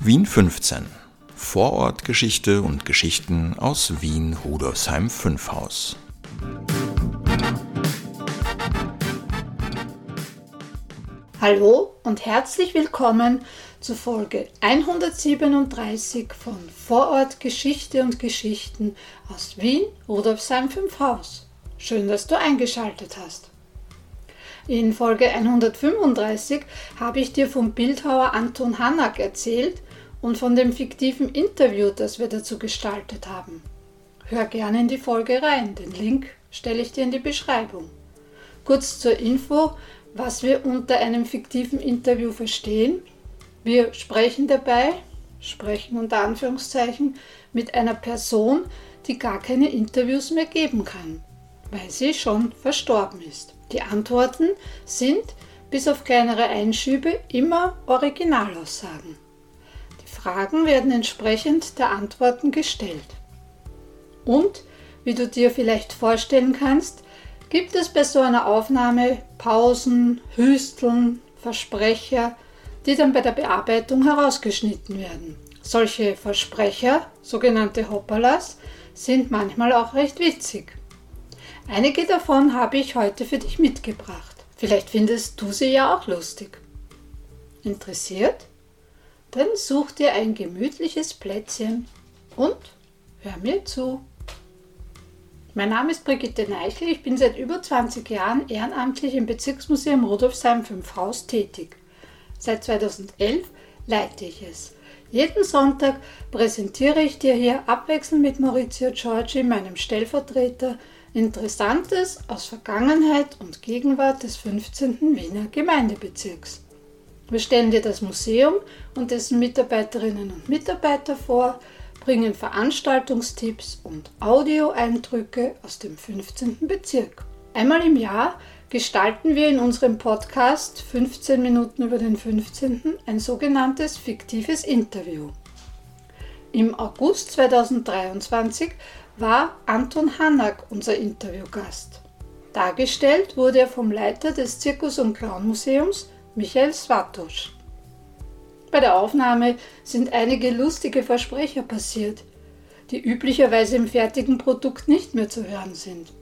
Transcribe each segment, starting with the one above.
Wien 15. Vorortgeschichte und Geschichten aus Wien Rudolfsheim 5 Haus. Hallo und herzlich willkommen zu Folge 137 von Vorortgeschichte und Geschichten aus Wien Rudolfsheim 5 Haus. Schön, dass du eingeschaltet hast. In Folge 135 habe ich dir vom Bildhauer Anton Hanak erzählt und von dem fiktiven Interview, das wir dazu gestaltet haben. Hör gerne in die Folge rein, den Link stelle ich dir in die Beschreibung. Kurz zur Info, was wir unter einem fiktiven Interview verstehen. Wir sprechen dabei, sprechen unter Anführungszeichen, mit einer Person, die gar keine Interviews mehr geben kann, weil sie schon verstorben ist. Die Antworten sind, bis auf kleinere Einschübe, immer Originalaussagen. Fragen werden entsprechend der Antworten gestellt. Und, wie du dir vielleicht vorstellen kannst, gibt es bei so einer Aufnahme Pausen, Hüsteln, Versprecher, die dann bei der Bearbeitung herausgeschnitten werden. Solche Versprecher, sogenannte Hoppalas, sind manchmal auch recht witzig. Einige davon habe ich heute für dich mitgebracht. Vielleicht findest du sie ja auch lustig. Interessiert? Dann such dir ein gemütliches Plätzchen und hör mir zu. Mein Name ist Brigitte Neichel. Ich bin seit über 20 Jahren ehrenamtlich im Bezirksmuseum Rudolfsheim 5 Haus tätig. Seit 2011 leite ich es. Jeden Sonntag präsentiere ich dir hier abwechselnd mit Maurizio Giorgi, meinem Stellvertreter, Interessantes aus Vergangenheit und Gegenwart des 15. Wiener Gemeindebezirks. Wir stellen dir das Museum und dessen Mitarbeiterinnen und Mitarbeiter vor, bringen Veranstaltungstipps und Audioeindrücke aus dem 15. Bezirk. Einmal im Jahr gestalten wir in unserem Podcast 15 Minuten über den 15. ein sogenanntes fiktives Interview. Im August 2023 war Anton Hanak unser Interviewgast. Dargestellt wurde er vom Leiter des Zirkus- und Clownmuseums, Michael Svatosch. Bei der Aufnahme sind einige lustige Versprecher passiert, die üblicherweise im fertigen Produkt nicht mehr zu hören sind.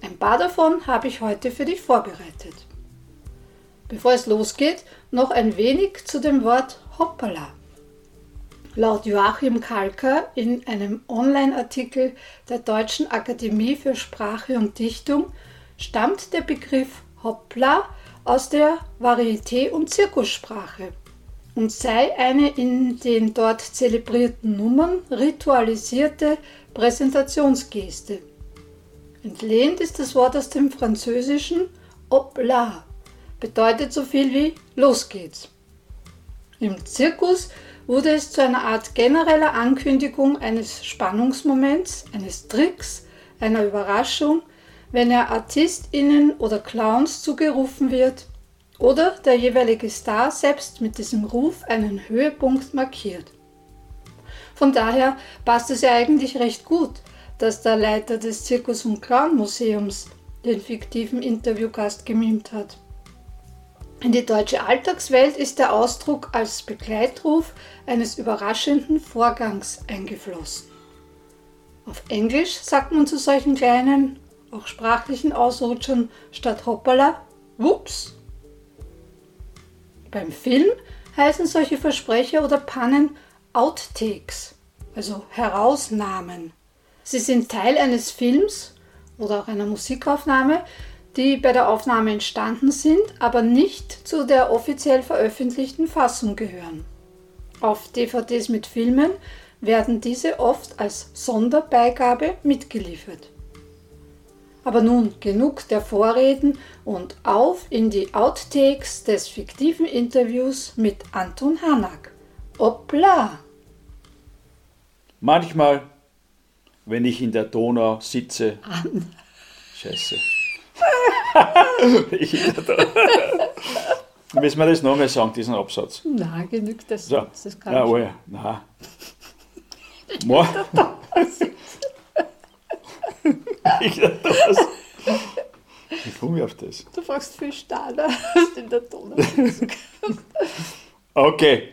Ein paar davon habe ich heute für dich vorbereitet. Bevor es losgeht, noch ein wenig zu dem Wort Hoppala. Laut Joachim Kalker in einem Online-Artikel der Deutschen Akademie für Sprache und Dichtung stammt der Begriff Hoppla aus der Varieté- und Zirkussprache und sei eine in den dort zelebrierten Nummern ritualisierte Präsentationsgeste. Entlehnt ist das Wort aus dem Französischen Hopla, bedeutet so viel wie Los geht's. Im Zirkus wurde es zu einer Art genereller Ankündigung eines Spannungsmoments, eines Tricks, einer Überraschung, wenn er ArtistInnen oder Clowns zugerufen wird oder der jeweilige Star selbst mit diesem Ruf einen Höhepunkt markiert. Von daher passt es ja eigentlich recht gut, dass der Leiter des Zirkus- und Clown-Museums den fiktiven Interviewgast gemimt hat. In die deutsche Alltagswelt ist der Ausdruck als Begleitruf eines überraschenden Vorgangs eingeflossen. Auf Englisch sagt man zu solchen kleinen, auch sprachlichen Ausrutschern statt Hoppala Whoops. Beim Film heißen solche Versprecher oder Pannen Outtakes, also Herausnahmen. Sie sind Teil eines Films oder auch einer Musikaufnahme, die bei der Aufnahme entstanden sind, aber nicht zu der offiziell veröffentlichten Fassung gehören. Auf DVDs mit Filmen werden diese oft als Sonderbeigabe mitgeliefert. Aber nun genug der Vorreden und auf in die Outtakes des fiktiven Interviews mit Anton Hanak. Hoppla! Manchmal, wenn ich in der Donau sitze. An. Scheiße. ich in der Donau. Müssen wir das nochmal sagen, diesen Absatz? Na, genügt das. So. das kann Na, ich. oh ja, na. Mo- ich da was. Ich komme auf das. Du fragst viel Stader, hast in der Donau. Okay.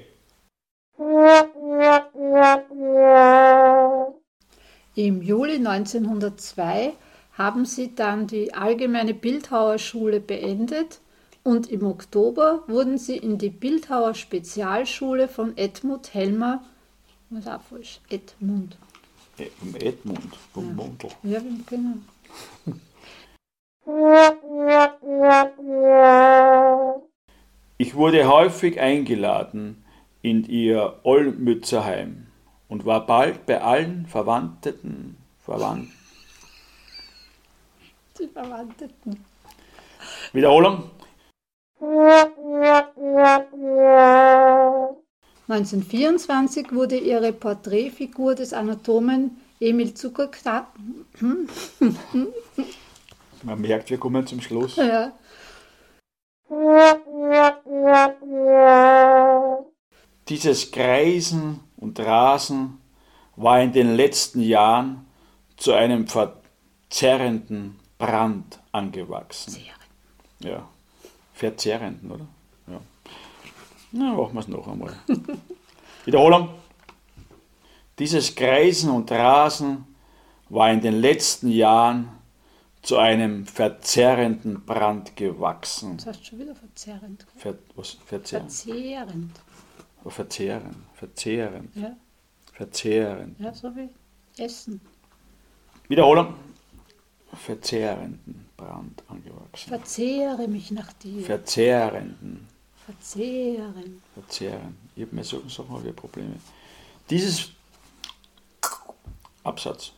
Im Juli 1902 haben sie dann die Allgemeine Bildhauerschule beendet und im Oktober wurden sie in die Bildhauer Spezialschule von Edmund Helmer, was auch falsch, Edmund. Vom Edmund, vom Ja. Mundl. Ja, genau. Ich wurde häufig eingeladen in ihr Olmützerheim und war bald bei allen Verwandten, Verwandt. Die Verwandten. Wiederholung. 1924 wurde ihre Porträtfigur des Anatomen Emil Zuckerknapp Man merkt, wir kommen zum Schluss. ja, Dieses Kreisen und Rasen war in den letzten Jahren zu einem verzerrenden Brand angewachsen. Ja, verzerrenden, oder? Na, machen wir es noch einmal. Wiederholung. Dieses Kreisen und Rasen war in den letzten Jahren zu einem verzerrenden Brand gewachsen. das heißt schon wieder verzerrend. Ver, was? Verzehren? Verzehrend. Verzehren. Verzehren. Ja, Verzehren. ja, so wie Essen. Wiederholung. Verzehrenden Brand angewachsen. Verzehre mich nach dir. Verzehrenden. Verzehren. Verzehren. Ich habe mir solchen Sachen habe ich Probleme. Dieses Absatz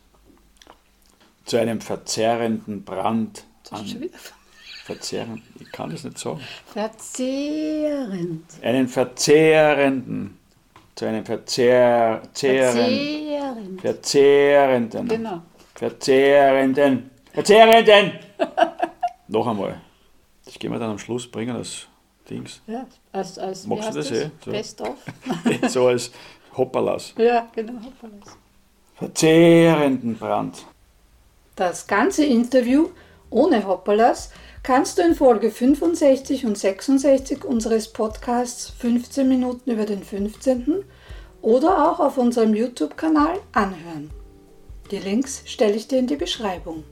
zu einem verzerrenden Brand an. wieder Verzehren. Ich kann das nicht sagen. verzehrend. Einen verzehrenden. Zu einem verzehr, zehren, Verzehrend. verzehrenden. Genau. Verzehrenden. Verzehrenden! Noch einmal. Das gehen wir dann am Schluss bringen, das Dings. Ja, als, als Magst du heißt das eh? So. Best of. so als Hopperlas. ja, genau. Hoppalas. Verzehrenden Brand. Das ganze Interview ohne Hoppalas kannst du in Folge 65 und 66 unseres Podcasts 15 Minuten über den 15. oder auch auf unserem YouTube-Kanal anhören. Die Links stelle ich dir in die Beschreibung.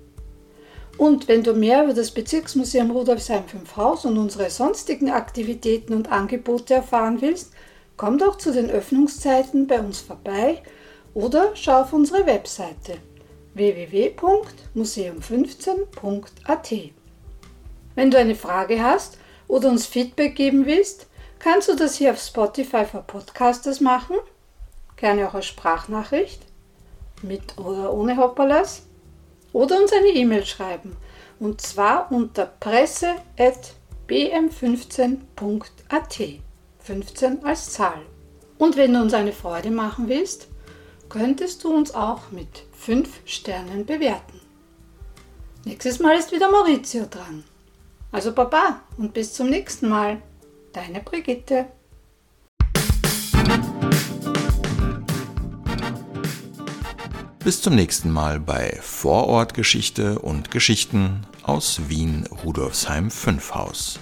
Und wenn du mehr über das Bezirksmuseum Rudolfsheim 5 Haus und unsere sonstigen Aktivitäten und Angebote erfahren willst, komm doch zu den Öffnungszeiten bei uns vorbei oder schau auf unsere Webseite www.museum15.at. Wenn du eine Frage hast oder uns Feedback geben willst, kannst du das hier auf Spotify für Podcasters machen, gerne auch als Sprachnachricht, mit oder ohne Hoppalas, oder uns eine E-Mail schreiben, und zwar unter presse.bm15.at, 15 als Zahl. Und wenn du uns eine Freude machen willst, könntest du uns auch mit 5 Sternen bewerten. Nächstes Mal ist wieder Maurizio dran. Also Baba und bis zum nächsten Mal. Deine Brigitte. Bis zum nächsten Mal bei Vorortgeschichte und Geschichten aus Wien Rudolfsheim 5 Haus.